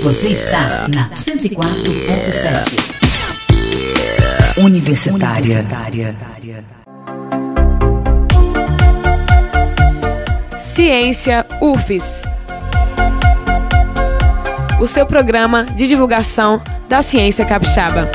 Você está na 104.7. Universitária. Ciência UFES. O seu programa de divulgação da ciência capixaba.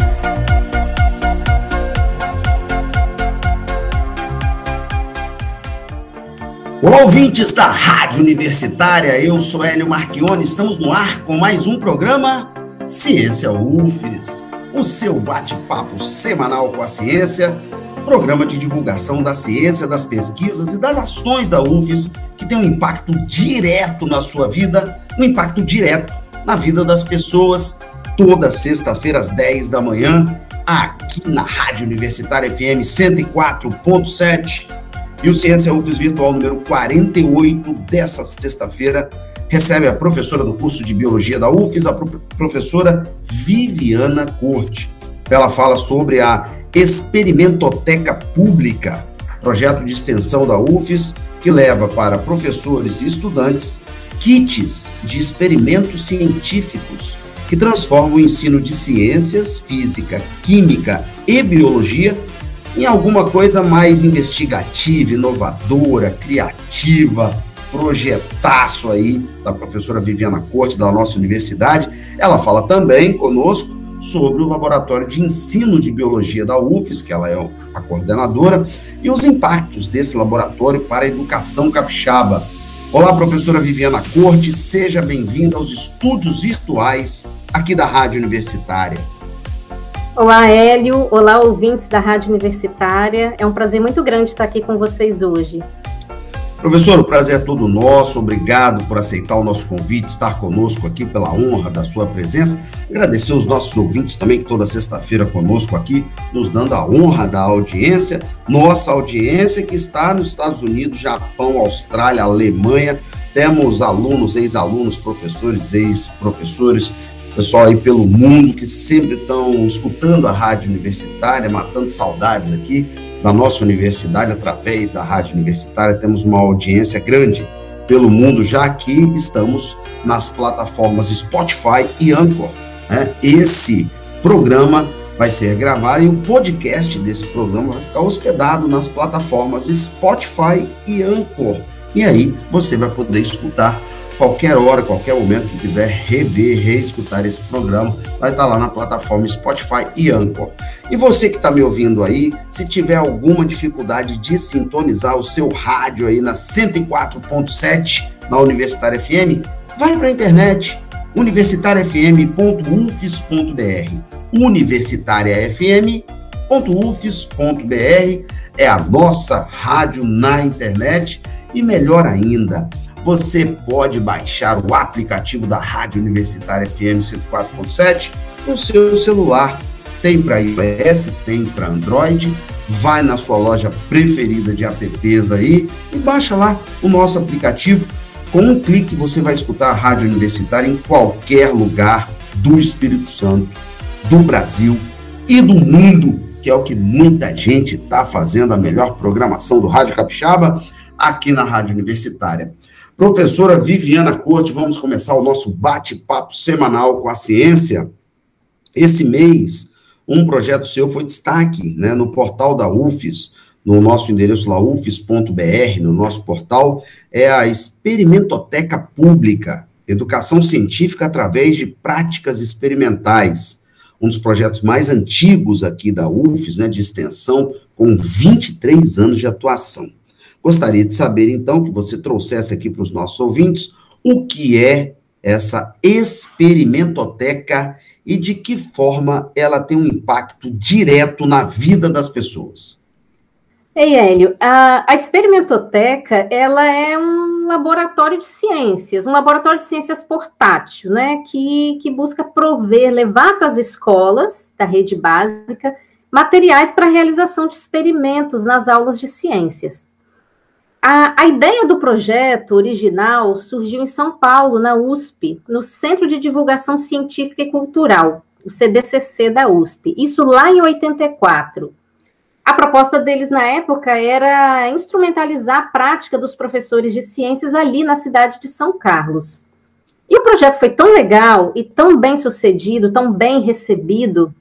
Olá, ouvintes da Rádio Universitária, eu sou Hélio Marchione, estamos no ar com mais um programa Ciência UFES, o seu bate-papo semanal com a ciência, programa de divulgação da ciência, das pesquisas e das ações da UFES que tem um impacto direto na sua vida, um impacto direto na vida das pessoas, toda sexta-feira às 10 da manhã, aqui na Rádio Universitária FM 104.7 e o Ciência UFES Virtual número 48 dessa sexta-feira recebe a professora do curso de Biologia da UFES, a professora Viviana Corte. Ela fala sobre a Experimentoteca Pública, projeto de extensão da UFES que leva para professores e estudantes kits de experimentos científicos que transformam o ensino de ciências, física, química e biologia em alguma coisa mais investigativa, inovadora, criativa, projetaço aí da professora Viviana Corte da nossa universidade. Ela fala também conosco sobre o laboratório de ensino de biologia da UFES, que ela é a coordenadora, e os impactos desse laboratório para a educação capixaba. Olá, professora Viviana Corte, seja bem-vinda aos estúdios virtuais aqui da Rádio Universitária. Olá, Hélio. Olá, ouvintes da Rádio Universitária. É um prazer muito grande estar aqui com vocês hoje. Professor, o prazer é todo nosso. Obrigado por aceitar o nosso convite, estar conosco aqui pela honra da sua presença. Agradecer os nossos ouvintes também, que toda sexta-feira conosco aqui, nos dando a honra da audiência. Nossa audiência que está nos Estados Unidos, Japão, Austrália, Alemanha. Temos alunos, ex-alunos, professores, ex-professores pessoal aí pelo mundo que sempre estão escutando a rádio universitária, matando saudades aqui da nossa universidade através da rádio universitária. Temos uma audiência grande pelo mundo, já que estamos nas plataformas Spotify e Anchor. Né? Esse programa vai ser gravado e o podcast desse programa vai ficar hospedado nas plataformas Spotify e Anchor. E aí você vai poder escutar qualquer hora, qualquer momento que quiser rever, reescutar esse programa, vai estar lá na plataforma Spotify e Anchor. E você que está me ouvindo aí, se tiver alguma dificuldade de sintonizar o seu rádio aí na 104.7 na Universitária FM, vai para a internet universitariafm.ufes.br universitariafm.ufes.br é a nossa rádio na internet e melhor ainda, você pode baixar o aplicativo da Rádio Universitária FM 104.7 no seu celular. Tem para iOS, tem para Android. Vai na sua loja preferida de apps aí e baixa lá o nosso aplicativo. Com um clique você vai escutar a Rádio Universitária em qualquer lugar do Espírito Santo, do Brasil e do mundo, que é o que muita gente está fazendo a melhor programação do Rádio Capixaba aqui na Rádio Universitária. Professora Viviana Corte, vamos começar o nosso bate-papo semanal com a ciência. Esse mês, um projeto seu foi destaque né, no portal da UFES, no nosso endereço lá, ufes.br, no nosso portal, é a Experimentoteca Pública, Educação Científica através de Práticas Experimentais, um dos projetos mais antigos aqui da UFES, né, de extensão, com 23 anos de atuação. Gostaria de saber, então, que você trouxesse aqui para os nossos ouvintes o que é essa experimentoteca e de que forma ela tem um impacto direto na vida das pessoas. Ei, Hélio, a, a experimentoteca, ela é um laboratório de ciências, um laboratório de ciências portátil, né, que, que busca prover, levar para as escolas da rede básica materiais para a realização de experimentos nas aulas de ciências. A, a, ideia do projeto original surgiu em São Paulo, na USP, no Centro de Divulgação Científica e Cultural, o CDCC da USP, isso lá em 84. A proposta deles na época era instrumentalizar a prática dos professores de ciências ali na cidade de São Carlos. E o projeto foi tão legal e tão bem sucedido, tão bem recebido,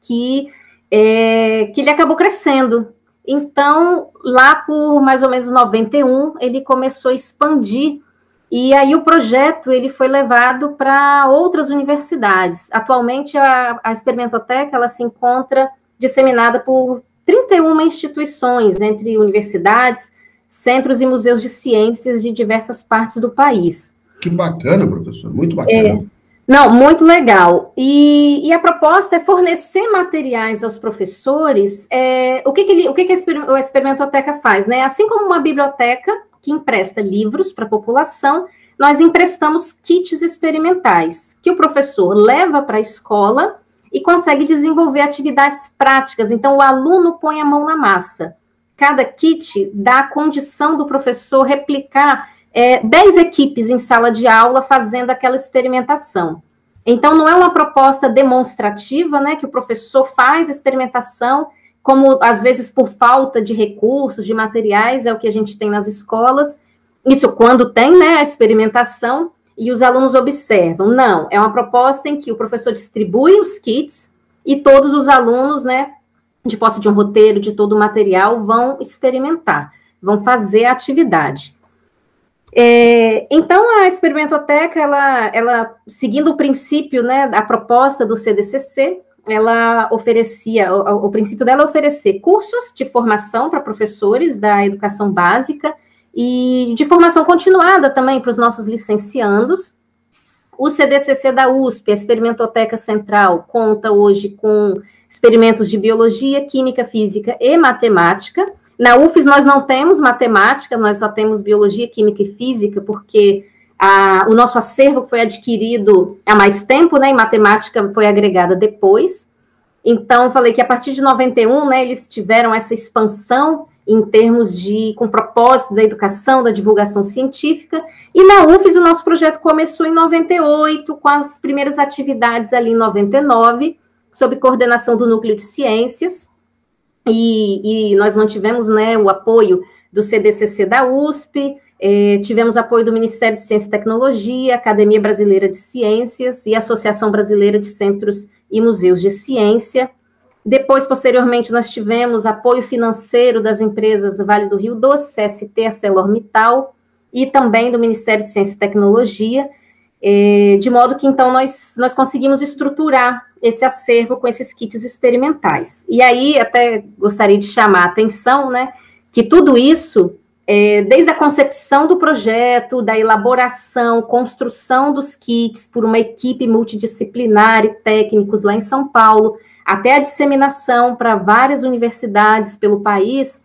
que, é, que ele acabou crescendo. Então, lá por mais ou menos 91, ele começou a expandir e aí o projeto ele foi levado para outras universidades. Atualmente a, a experimentoteca ela se encontra disseminada por 31 instituições entre universidades, centros e museus de ciências de diversas partes do país. Que bacana, professor, muito bacana. É, não, muito legal. E, e, a proposta é fornecer materiais aos professores. É, o que, que, ele, o que, que a experimentoteca faz? Né? Assim como uma biblioteca que empresta livros para a população, nós emprestamos kits experimentais, que o professor leva para a escola e consegue desenvolver atividades práticas. Então, o aluno põe a mão na massa. Cada kit dá a condição do professor replicar é, 10 equipes em sala de aula fazendo aquela experimentação. Então, não é uma proposta demonstrativa, né, que o professor faz a experimentação, como às vezes por falta de recursos, de materiais, é o que a gente tem nas escolas. Isso quando tem, né, a experimentação e os alunos observam. Não, é uma proposta em que o professor distribui os kits e todos os alunos, né, de posse de um roteiro, de todo o material, vão experimentar, vão fazer a atividade. É, então, a experimentoteca, ela, ela, seguindo o princípio, né, a proposta do CDCC, ela oferecia, o, o princípio dela é oferecer cursos de formação para professores da educação básica e de formação continuada também para os nossos licenciandos. O CDCC da USP, a Experimentoteca Central, conta hoje com experimentos de biologia, química, física e matemática, na UFES nós não temos matemática, nós só temos biologia, química e física, porque a, o nosso acervo foi adquirido há mais tempo, né? E matemática foi agregada depois. Então, falei que a partir de 91, né, eles tiveram essa expansão em termos de, com propósito da educação, da divulgação científica, e na UFES o nosso projeto começou em 98, com as primeiras atividades ali em 99, sob coordenação do Núcleo de Ciências, e, e nós mantivemos né, o apoio do CDCC da USP, eh, tivemos apoio do Ministério de Ciência e Tecnologia, Academia Brasileira de Ciências e Associação Brasileira de Centros e Museus de Ciência. Depois, posteriormente, nós tivemos apoio financeiro das empresas Vale do Rio Doce, CST, ArcelorMittal, e também do Ministério de Ciência e Tecnologia, eh, de modo que, então, nós, nós conseguimos estruturar esse acervo com esses kits experimentais. E aí, até gostaria de chamar a atenção, né, que tudo isso, é, desde a concepção do projeto, da elaboração, construção dos kits por uma equipe multidisciplinar e técnicos lá em São Paulo, até a disseminação para várias universidades pelo país,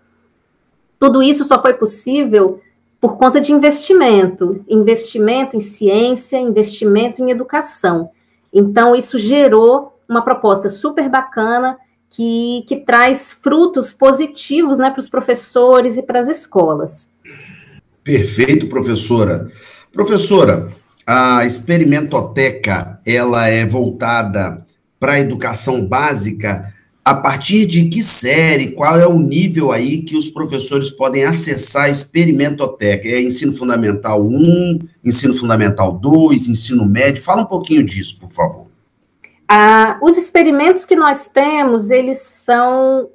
tudo isso só foi possível por conta de investimento, investimento em ciência, investimento em educação. Então, isso gerou uma proposta super bacana que, que traz frutos positivos né, para os professores e para as escolas. Perfeito, professora. Professora, a experimentoteca ela é voltada para a educação básica a partir de que série, qual é o nível aí que os professores podem acessar a experimentoteca? É ensino fundamental 1, ensino fundamental 2, ensino médio? Fala um pouquinho disso, por favor. Ah, os experimentos que nós temos, eles são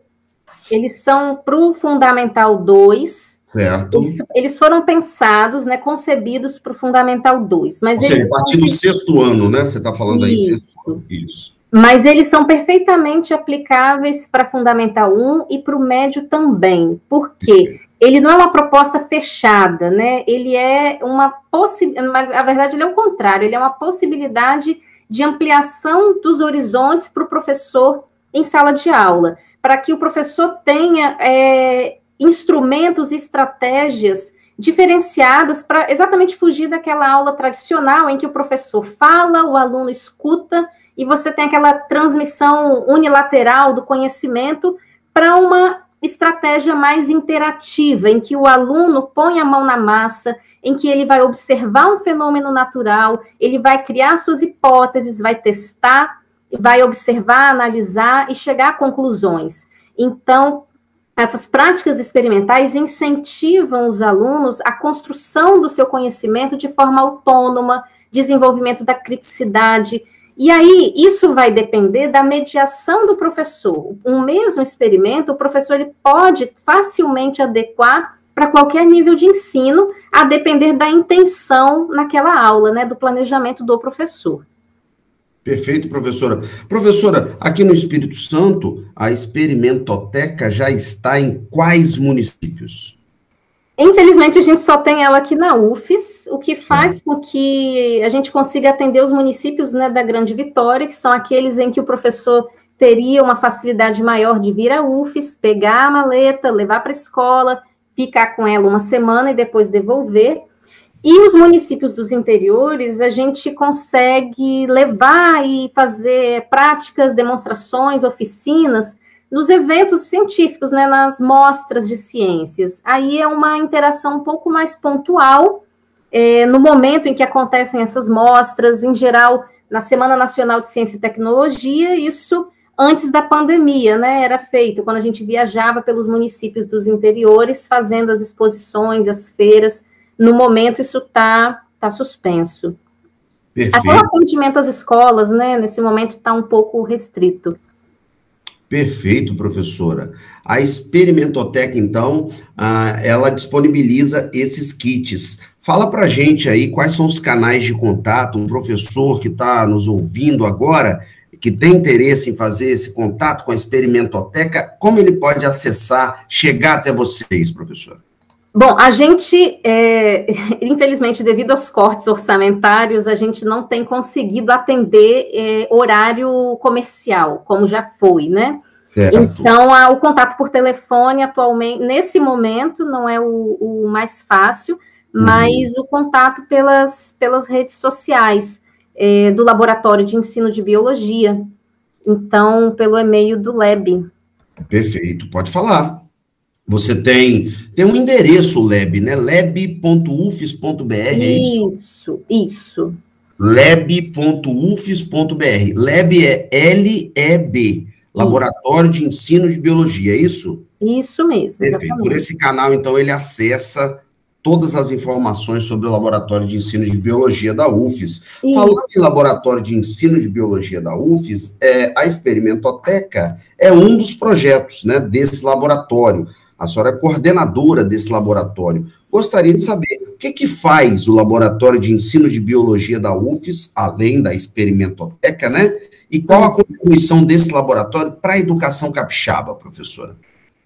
eles são para o Fundamental 2. Certo. Eles, eles, foram pensados, né, concebidos para o Fundamental 2. Mas Ou seja, a partir do sexto ano, né? Você está falando Isso. aí, sexto ano. Isso. Mas eles são perfeitamente aplicáveis para Fundamental 1 e para o médio também. Por quê? Ele não é uma proposta fechada, né? Ele é uma possibilidade, na verdade, ele é o contrário, ele é uma possibilidade de ampliação dos horizontes para o professor em sala de aula, para que o professor tenha é, instrumentos e estratégias diferenciadas para exatamente fugir daquela aula tradicional em que o professor fala, o aluno escuta e você tem aquela transmissão unilateral do conhecimento para uma estratégia mais interativa, em que o aluno põe a mão na massa, em que ele vai observar um fenômeno natural, ele vai criar suas hipóteses, vai testar, vai observar, analisar e chegar a conclusões. Então, essas práticas experimentais incentivam os alunos à construção do seu conhecimento de forma autônoma, desenvolvimento da criticidade. E aí, isso vai depender da mediação do professor. Um mesmo experimento, o professor ele pode facilmente adequar para qualquer nível de ensino, a depender da intenção naquela aula, né, do planejamento do professor. Perfeito, professora. Professora, aqui no Espírito Santo, a experimentoteca já está em quais municípios? Infelizmente, a gente só tem ela aqui na UFES, o que faz com que a gente consiga atender os municípios né, da Grande Vitória, que são aqueles em que o professor teria uma facilidade maior de vir à UFES, pegar a maleta, levar para a escola, ficar com ela uma semana e depois devolver. E os municípios dos interiores, a gente consegue levar e fazer práticas, demonstrações, oficinas nos eventos científicos, né, nas mostras de ciências. Aí é uma interação um pouco mais pontual, é, no momento em que acontecem essas mostras, em geral, na Semana Nacional de Ciência e Tecnologia, isso antes da pandemia, né? Era feito quando a gente viajava pelos municípios dos interiores, fazendo as exposições, as feiras. No momento, isso está tá suspenso. Perfeito. Até o atendimento às escolas, né? Nesse momento está um pouco restrito. Perfeito, professora. A Experimentoteca, então, ela disponibiliza esses kits. Fala para gente aí quais são os canais de contato, o professor que está nos ouvindo agora, que tem interesse em fazer esse contato com a Experimentoteca, como ele pode acessar, chegar até vocês, professor? Bom, a gente, é, infelizmente, devido aos cortes orçamentários, a gente não tem conseguido atender é, horário comercial, como já foi, né? Certo. Então, a, o contato por telefone, atualmente, nesse momento, não é o, o mais fácil, mas uhum. o contato pelas, pelas redes sociais é, do Laboratório de Ensino de Biologia. Então, pelo e-mail do LEB. Perfeito, pode falar. Você tem, tem um endereço, Leb, né? leb.ufes.br, é isso? Isso, isso. leb.ufes.br. Leb é L-E-B, Laboratório de Ensino de Biologia, é isso? Isso mesmo. Perfeito. Exatamente. Por esse canal, então, ele acessa todas as informações sobre o Laboratório de Ensino de Biologia da UFES. Sim. Falando em Laboratório de Ensino de Biologia da UFES, é, a Experimentoteca é um dos projetos né, desse laboratório. A senhora é coordenadora desse laboratório. Gostaria de saber o que, que faz o Laboratório de Ensino de Biologia da UFES, além da Experimentoteca, né? E qual a contribuição desse laboratório para a educação capixaba, professora?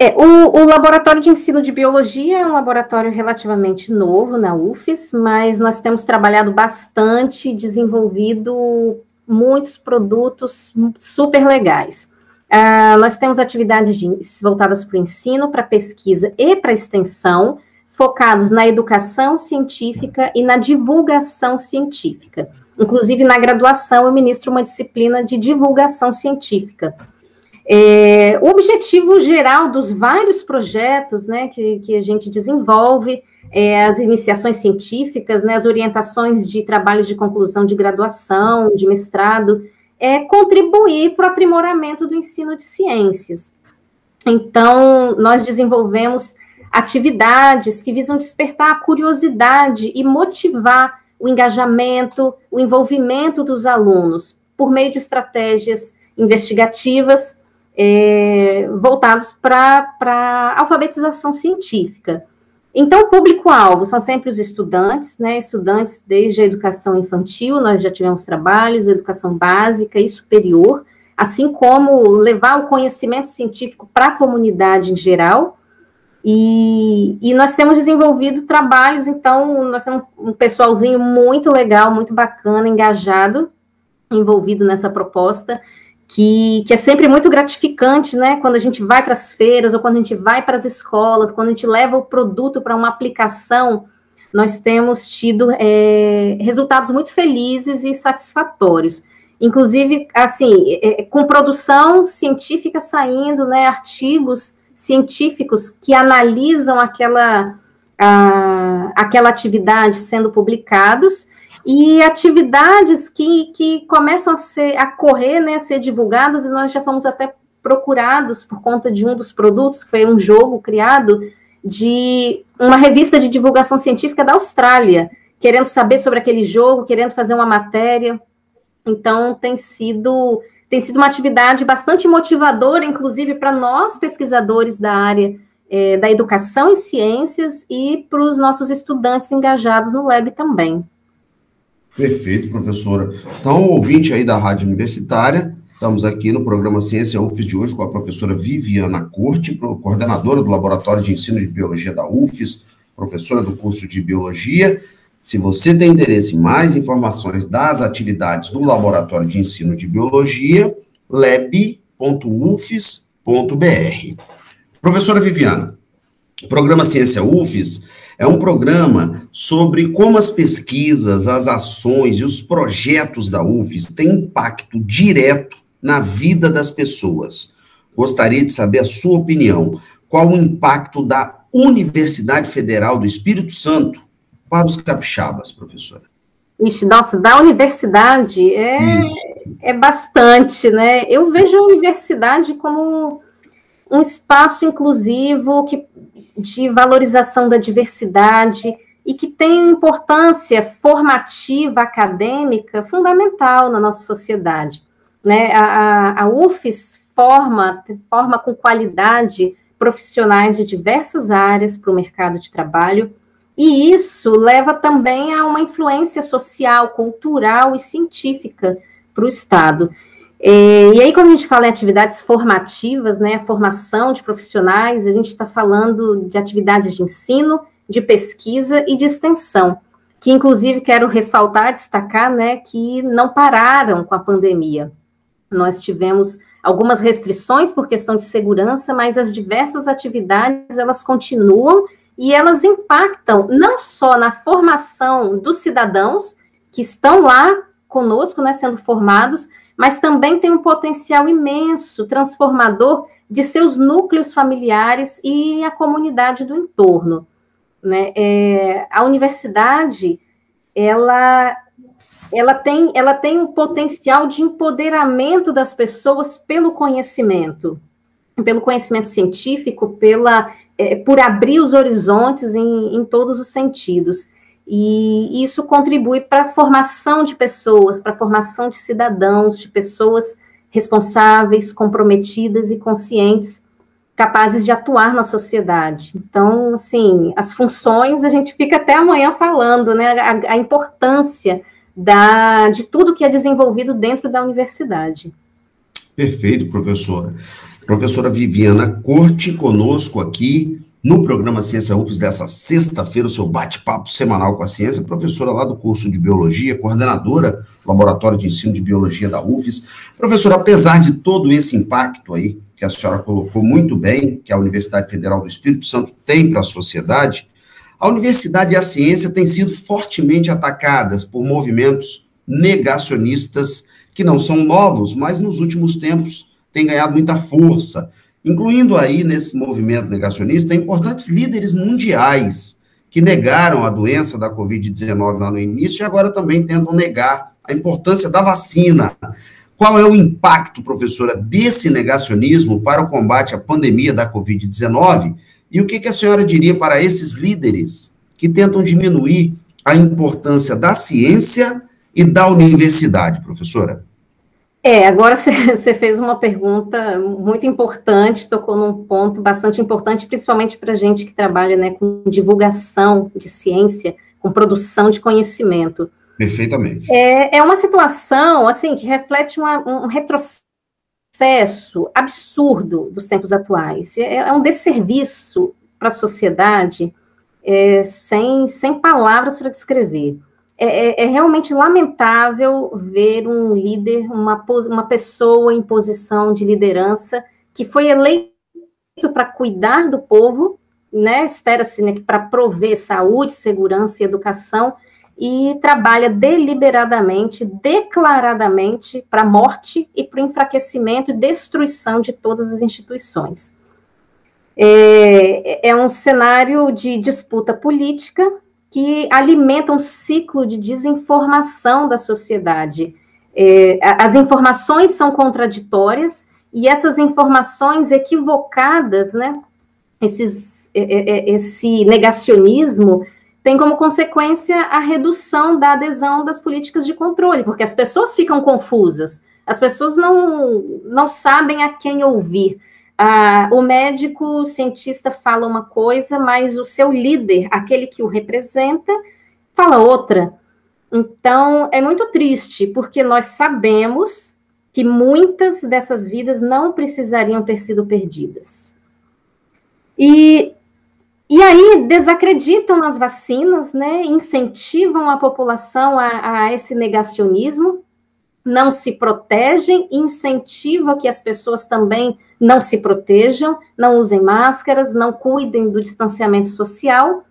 É, o, o, Laboratório de Ensino de Biologia é um laboratório relativamente novo na UFES, mas nós temos trabalhado bastante, desenvolvido muitos produtos super legais. Uh, nós temos atividades de, voltadas para o ensino, para pesquisa e para extensão, focados na educação científica e na divulgação científica. Inclusive, na graduação, eu ministro uma disciplina de divulgação científica é, o objetivo geral dos vários projetos né, que, que a gente desenvolve, é, as iniciações científicas, né, as orientações de trabalhos de conclusão de graduação, de mestrado, é contribuir para o aprimoramento do ensino de ciências. Então, nós desenvolvemos atividades que visam despertar a curiosidade e motivar o engajamento, o envolvimento dos alunos por meio de estratégias investigativas é, voltados para alfabetização científica. Então, o público-alvo são sempre os estudantes, né? Estudantes desde a educação infantil, nós já tivemos trabalhos, educação básica e superior, assim como levar o conhecimento científico para a comunidade em geral. E, e, nós temos desenvolvido trabalhos, então, nós temos um pessoalzinho muito legal, muito bacana, engajado, envolvido nessa proposta que, que é sempre muito gratificante, né? Quando a gente vai para as feiras ou quando a gente vai para as escolas, quando a gente leva o produto para uma aplicação, nós temos tido é, resultados muito felizes e satisfatórios. Inclusive, assim, é, é com produção científica saindo, né? Artigos científicos que analisam aquela, a, aquela atividade sendo publicados e atividades que, que começam a, ser, a correr, né, a ser divulgadas, e nós já fomos até procurados por conta de um dos produtos, que foi um jogo criado de uma revista de divulgação científica da Austrália, querendo saber sobre aquele jogo, querendo fazer uma matéria. Então, tem sido, tem sido uma atividade bastante motivadora, inclusive para nós, pesquisadores da área é, da educação e ciências, e para os nossos estudantes engajados no Lab também. Perfeito, professora. Então, ouvinte aí da Rádio Universitária, estamos aqui no programa Ciência UFES de hoje com a professora Viviana Corte, coordenadora do Laboratório de Ensino de Biologia da UFES, professora do curso de Biologia. Se você tem interesse em mais informações das atividades do Laboratório de Ensino de Biologia, lab.ufes.br. Professora Viviana, o programa Ciência UFES é um programa sobre como as pesquisas, as ações e os projetos da UFES têm impacto direto na vida das pessoas. Gostaria de saber a sua opinião. Qual o impacto da Universidade Federal do Espírito Santo para os capixabas, professora? Ixi, nossa, da universidade é, é bastante, né? Eu vejo a universidade como um espaço inclusivo que, de valorização da diversidade e que tem importância formativa acadêmica fundamental na nossa sociedade. Né? A, a UFES forma, forma com qualidade profissionais de diversas áreas para o mercado de trabalho, e isso leva também a uma influência social, cultural e científica para o Estado. É, e aí, quando a gente fala em atividades formativas, né, formação de profissionais, a gente está falando de atividades de ensino, de pesquisa e de extensão, que inclusive quero ressaltar, destacar, né, que não pararam com a pandemia. Nós tivemos algumas restrições por questão de segurança, mas as diversas atividades elas continuam e elas impactam não só na formação dos cidadãos que estão lá conosco, né, sendo formados, mas também tem um potencial imenso, transformador de seus núcleos familiares e a comunidade do entorno. Né? É, a universidade, ela, ela, tem, ela tem um potencial de empoderamento das pessoas pelo conhecimento, pelo conhecimento científico, pela, é, por abrir os horizontes em, em todos os sentidos. E isso contribui para a formação de pessoas, para a formação de cidadãos, de pessoas responsáveis, comprometidas e conscientes, capazes de atuar na sociedade. Então, assim, as funções a gente fica até amanhã falando, né? A, a importância da, de tudo que é desenvolvido dentro da universidade. Perfeito, professora. Professora Viviana Corte conosco aqui no programa Ciência UFES dessa sexta-feira, o seu bate-papo semanal com a ciência, professora lá do curso de Biologia, coordenadora do Laboratório de Ensino de Biologia da UFES. Professora, apesar de todo esse impacto aí, que a senhora colocou muito bem, que a Universidade Federal do Espírito Santo tem para a sociedade, a universidade e a ciência têm sido fortemente atacadas por movimentos negacionistas que não são novos, mas nos últimos tempos têm ganhado muita força incluindo aí nesse movimento negacionista importantes líderes mundiais que negaram a doença da Covid-19 lá no início e agora também tentam negar a importância da vacina. Qual é o impacto, professora, desse negacionismo para o combate à pandemia da Covid-19? E o que, a senhora diria para esses líderes que tentam diminuir a importância da ciência e da universidade, professora? É, agora você fez uma pergunta muito importante, tocou num ponto bastante importante, principalmente para a gente que trabalha né, com divulgação de ciência, com produção de conhecimento. Perfeitamente. É, é uma situação, assim, que reflete uma, um retrocesso absurdo dos tempos atuais. É, é um desserviço para a sociedade é, sem, sem palavras para descrever. É, é, é, realmente lamentável ver um líder, uma, uma pessoa em posição de liderança que foi eleito para cuidar do povo, né? Espera-se né, para prover saúde, segurança e educação e trabalha deliberadamente, declaradamente para a morte e para o enfraquecimento e destruição de todas as instituições. É, é um cenário de disputa política que alimenta um ciclo de desinformação da sociedade. É, as informações são contraditórias e essas informações equivocadas, né, esses, é, é, é esse negacionismo tem como consequência a redução da adesão das políticas de controle, porque as pessoas ficam confusas, as pessoas não, não sabem a quem ouvir. Ah, o médico, o cientista fala uma coisa, mas o seu líder, aquele que o representa, fala outra. Então, é muito triste, porque nós sabemos que muitas dessas vidas não precisariam ter sido perdidas. E, e aí desacreditam as vacinas, né? incentivam a população a, a esse negacionismo, não se protegem, incentivam que as pessoas também não se protejam, não usem máscaras, não cuidem do distanciamento social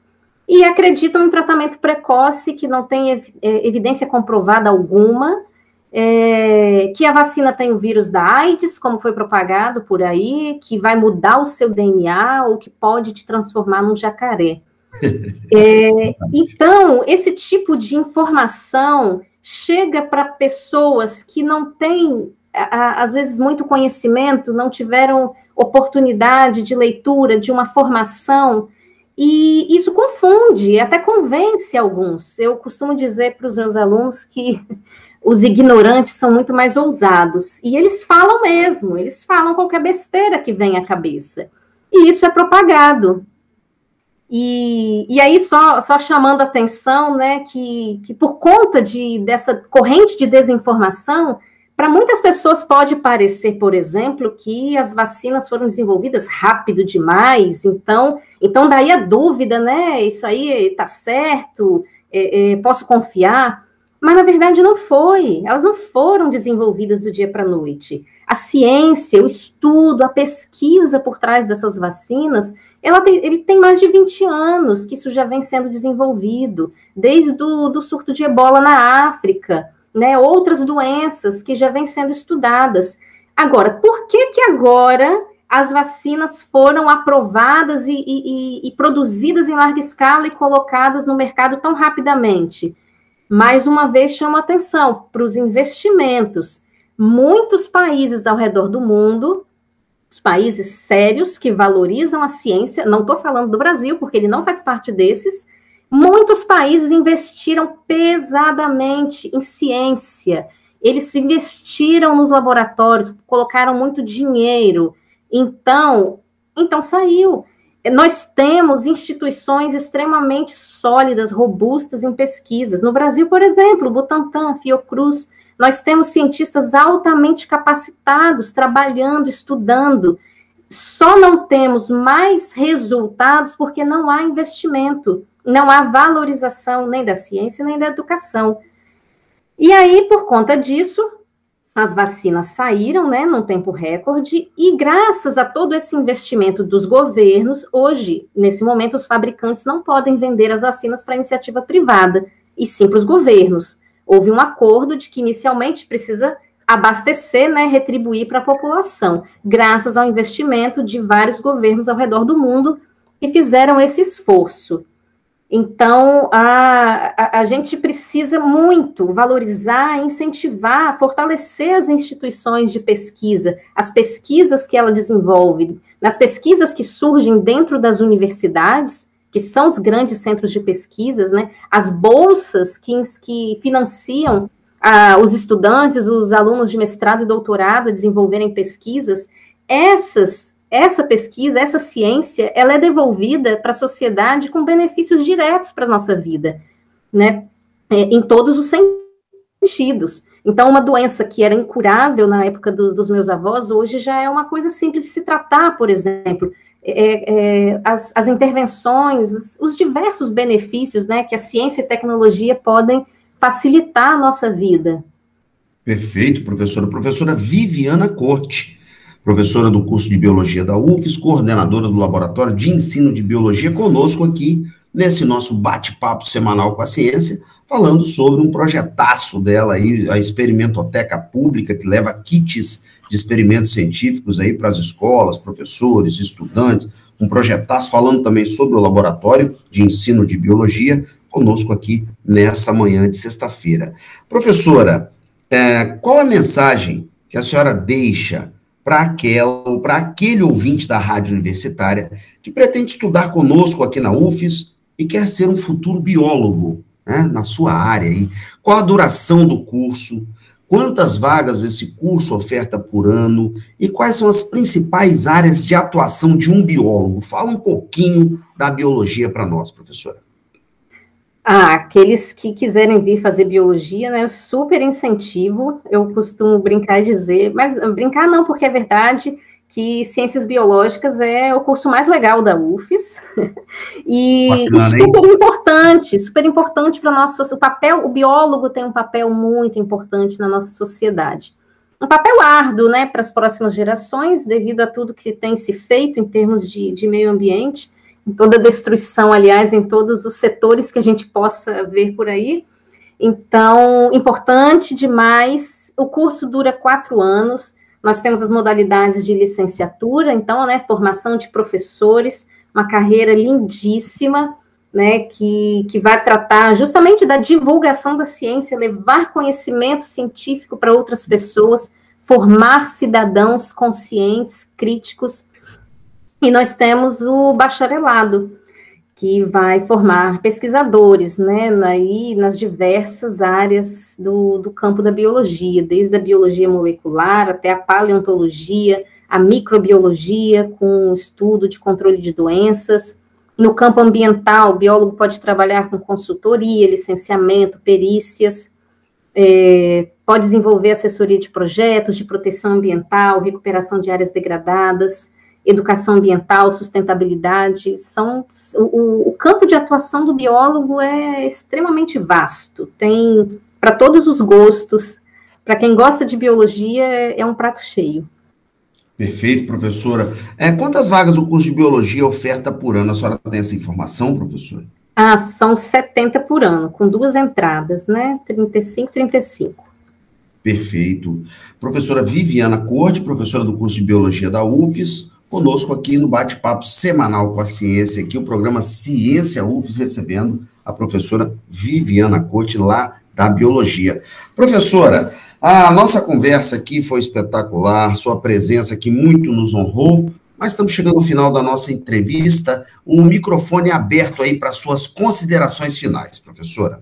e acreditam em tratamento precoce que não tem ev é, evidência comprovada alguma, é, que a vacina tem o vírus da AIDS, como foi propagado por aí, que vai mudar o seu DNA ou que pode te transformar num jacaré. É, então, esse tipo de informação chega para pessoas que não têm, às vezes, muito conhecimento, não tiveram oportunidade de leitura, de uma formação, e isso confunde, até convence alguns. Eu costumo dizer para os meus alunos que os ignorantes são muito mais ousados. E eles falam mesmo, eles falam qualquer besteira que vem à cabeça. E isso é propagado. E, e aí, só, só chamando atenção, né, que, que por conta de, dessa corrente de desinformação, para muitas pessoas pode parecer, por exemplo, que as vacinas foram desenvolvidas rápido demais, então, então daí a dúvida, né, isso aí está certo, é, é, posso confiar? Mas na verdade não foi, elas não foram desenvolvidas do dia para a noite. A ciência, o estudo, a pesquisa por trás dessas vacinas, tem, ele tem mais de 20 anos que isso já vem sendo desenvolvido, desde o do surto de ebola na África, né, outras doenças que já vêm sendo estudadas. Agora, por que que agora as vacinas foram aprovadas e, e, e produzidas em larga escala e colocadas no mercado tão rapidamente? mais uma vez chama atenção para os investimentos. Muitos países ao redor do mundo, os países sérios que valorizam a ciência, não estou falando do Brasil, porque ele não faz parte desses, muitos países investiram pesadamente em ciência. Eles investiram nos laboratórios, colocaram muito dinheiro. Então, então saiu nós temos instituições extremamente sólidas, robustas em pesquisas. No Brasil, por exemplo, Butantan, Fiocruz, nós temos cientistas altamente capacitados, trabalhando, estudando. Só não temos mais resultados porque não há investimento, não há valorização nem da ciência nem da educação. E aí, por conta disso, as vacinas saíram, né, num tempo recorde, e graças a todo esse investimento dos governos, hoje, nesse momento, os fabricantes não podem vender as vacinas para iniciativa privada, e sim para os governos. Houve um acordo de que inicialmente precisa abastecer, né, retribuir para a população, graças ao investimento de vários governos ao redor do mundo que fizeram esse esforço. Então, a, a, a, gente precisa muito valorizar, incentivar, fortalecer as instituições de pesquisa, as pesquisas que ela desenvolve, nas pesquisas que surgem dentro das universidades, que são os grandes centros de pesquisas, né, as bolsas que, que financiam ah, os estudantes, os alunos de mestrado e doutorado a desenvolverem pesquisas, essas essa pesquisa, essa ciência, ela é devolvida para a sociedade com benefícios diretos para a nossa vida, né? É, em todos os sentidos. Então, uma doença que era incurável na época do, dos meus avós, hoje já é uma coisa simples de se tratar, por exemplo. É, é, as, as, intervenções, os, os, diversos benefícios né, que a ciência e tecnologia podem facilitar a nossa vida. Perfeito, professora. Professora Viviana Corte professora do curso de Biologia da UFES, coordenadora do Laboratório de Ensino de Biologia, conosco aqui nesse nosso bate-papo semanal com a ciência, falando sobre um projetaço dela aí, a Experimentoteca Pública, que leva kits de experimentos científicos aí para as escolas, professores, estudantes, um projetaço falando também sobre o Laboratório de Ensino de Biologia, conosco aqui nessa manhã de sexta-feira. Professora, é, qual a mensagem que a senhora deixa para aquela para aquele ouvinte da rádio universitária que pretende estudar conosco aqui na UFES e quer ser um futuro biólogo, né, na sua área aí. Qual a duração do curso? Quantas vagas esse curso oferta por ano? E quais são as principais áreas de atuação de um biólogo? Fala um pouquinho da biologia para nós, professora. Ah, aqueles que quiserem vir fazer biologia, né, super incentivo, eu costumo brincar e dizer, mas brincar não, porque é verdade, que Ciências Biológicas é o curso mais legal da UFES e Bacana, super hein? importante, super importante para nosso o papel, o biólogo tem um papel muito importante na nossa sociedade. Um papel árduo, né, para as próximas gerações, devido a tudo que tem se feito em termos de, de meio ambiente, em toda a destruição, aliás, em todos os setores que a gente possa ver por aí. Então, importante demais. O curso dura quatro anos nós temos as modalidades de licenciatura, então, né, formação de professores, uma carreira lindíssima, né, que, que vai tratar justamente da divulgação da ciência, levar conhecimento científico para outras pessoas, formar cidadãos conscientes, críticos. E nós temos o bacharelado, que vai formar pesquisadores, né, aí nas diversas áreas do, do campo da biologia, desde a biologia molecular até a paleontologia, a microbiologia, com estudo de controle de doenças. No campo ambiental, o biólogo pode trabalhar com consultoria, licenciamento, perícias, é, pode desenvolver assessoria de projetos de proteção ambiental, recuperação de áreas degradadas, educação ambiental, sustentabilidade, são o, o campo de atuação do biólogo é extremamente vasto, tem para todos os gostos, para quem gosta de biologia é um prato cheio. Perfeito, professora. É, quantas vagas o curso de biologia oferta por ano? A senhora tem essa informação, professora? Ah, são 70 por ano, com duas entradas, né? 35 35. Perfeito. Professora Viviana Corte, professora do curso de Biologia da UFES, conosco aqui no bate-papo semanal com a ciência, aqui o programa Ciência UFES, recebendo a professora Viviana Cote, lá da Biologia. Professora, a nossa conversa aqui foi espetacular, sua presença aqui muito nos honrou, mas estamos chegando ao final da nossa entrevista, o microfone aberto aí para suas considerações finais, professora.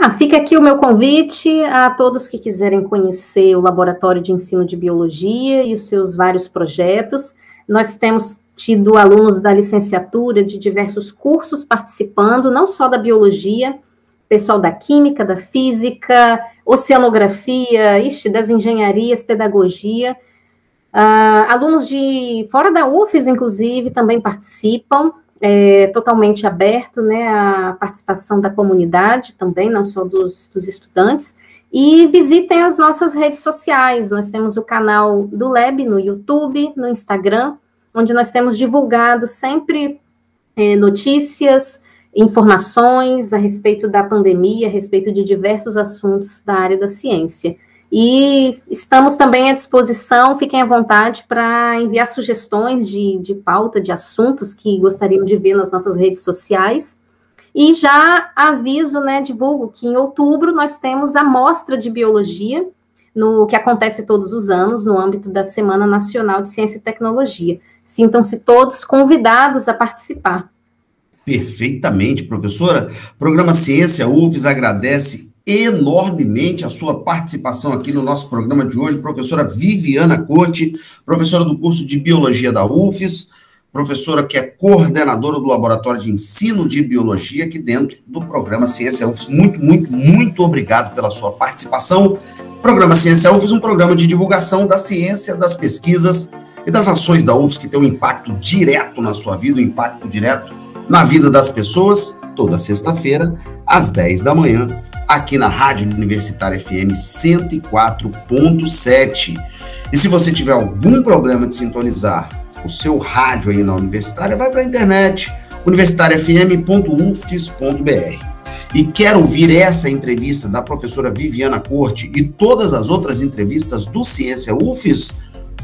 Ah, fica aqui o meu convite a todos que quiserem conhecer o Laboratório de Ensino de Biologia e os seus vários projetos. Nós temos tido alunos da licenciatura de diversos cursos participando, não só da biologia, pessoal da química, da física, oceanografia, ixi, das engenharias, pedagogia. Uh, alunos de fora da UFES, inclusive, também participam é, totalmente aberto né, à participação da comunidade também, não só dos, dos estudantes. E visitem as nossas redes sociais. Nós temos o canal do Lab no YouTube, no Instagram, onde nós temos divulgado sempre é, notícias, informações a respeito da pandemia, a respeito de diversos assuntos da área da ciência. E estamos também à disposição, fiquem à vontade para enviar sugestões de, de pauta, de assuntos que gostariam de ver nas nossas redes sociais. E já aviso, né, divulgo que em outubro nós temos a mostra de biologia, no que acontece todos os anos, no âmbito da Semana Nacional de Ciência e Tecnologia. Sintam-se todos convidados a participar. Perfeitamente, professora. Programa Ciência UFES agradece enormemente a sua participação aqui no nosso programa de hoje, professora Viviana Corte, professora do curso de Biologia da UFES, professora que é coordenadora do Laboratório de Ensino de Biologia aqui dentro do programa Ciência UFES. Muito, muito, muito obrigado pela sua participação. Programa Ciência UFES, um programa de divulgação da ciência, das pesquisas e das ações da UFES que tem um impacto direto na sua vida, um impacto direto na vida das pessoas, toda sexta-feira, às 10 da manhã, aqui na Rádio Universitária FM 104.7. E se você tiver algum problema de sintonizar o seu rádio aí na Universitária, vai para a internet, universitariafm.ufes.br. E quer ouvir essa entrevista da professora Viviana Corte e todas as outras entrevistas do Ciência UFES?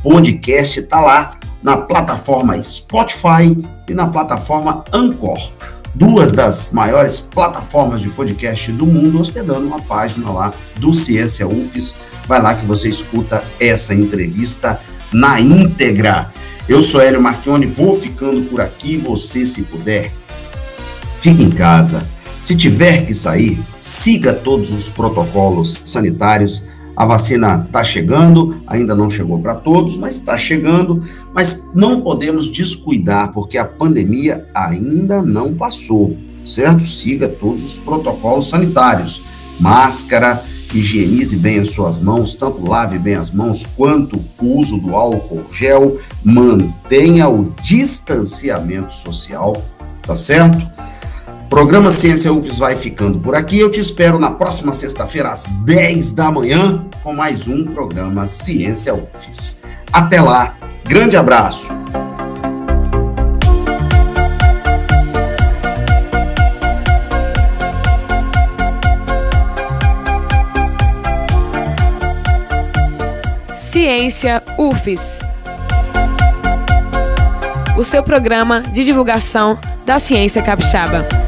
Podcast está lá na plataforma Spotify e na plataforma Anchor duas das maiores plataformas de podcast do mundo, hospedando uma página lá do Ciência UFES. Vai lá que você escuta essa entrevista na íntegra. Eu sou Hélio Marchione, vou ficando por aqui, você se puder. fique em casa. Se tiver que sair, siga todos os protocolos sanitários. A vacina está chegando, ainda não chegou para todos, mas está chegando. Mas não podemos descuidar, porque a pandemia ainda não passou, certo? Siga todos os protocolos sanitários: máscara, higienize bem as suas mãos, tanto lave bem as mãos quanto o uso do álcool gel, mantenha o distanciamento social, tá certo? Programa Ciência UFES vai ficando por aqui. Eu te espero na próxima sexta-feira, às 10 da manhã, com mais um programa Ciência UFES. Até lá, grande abraço. Ciência UFES. O seu programa de divulgação da ciência capixaba.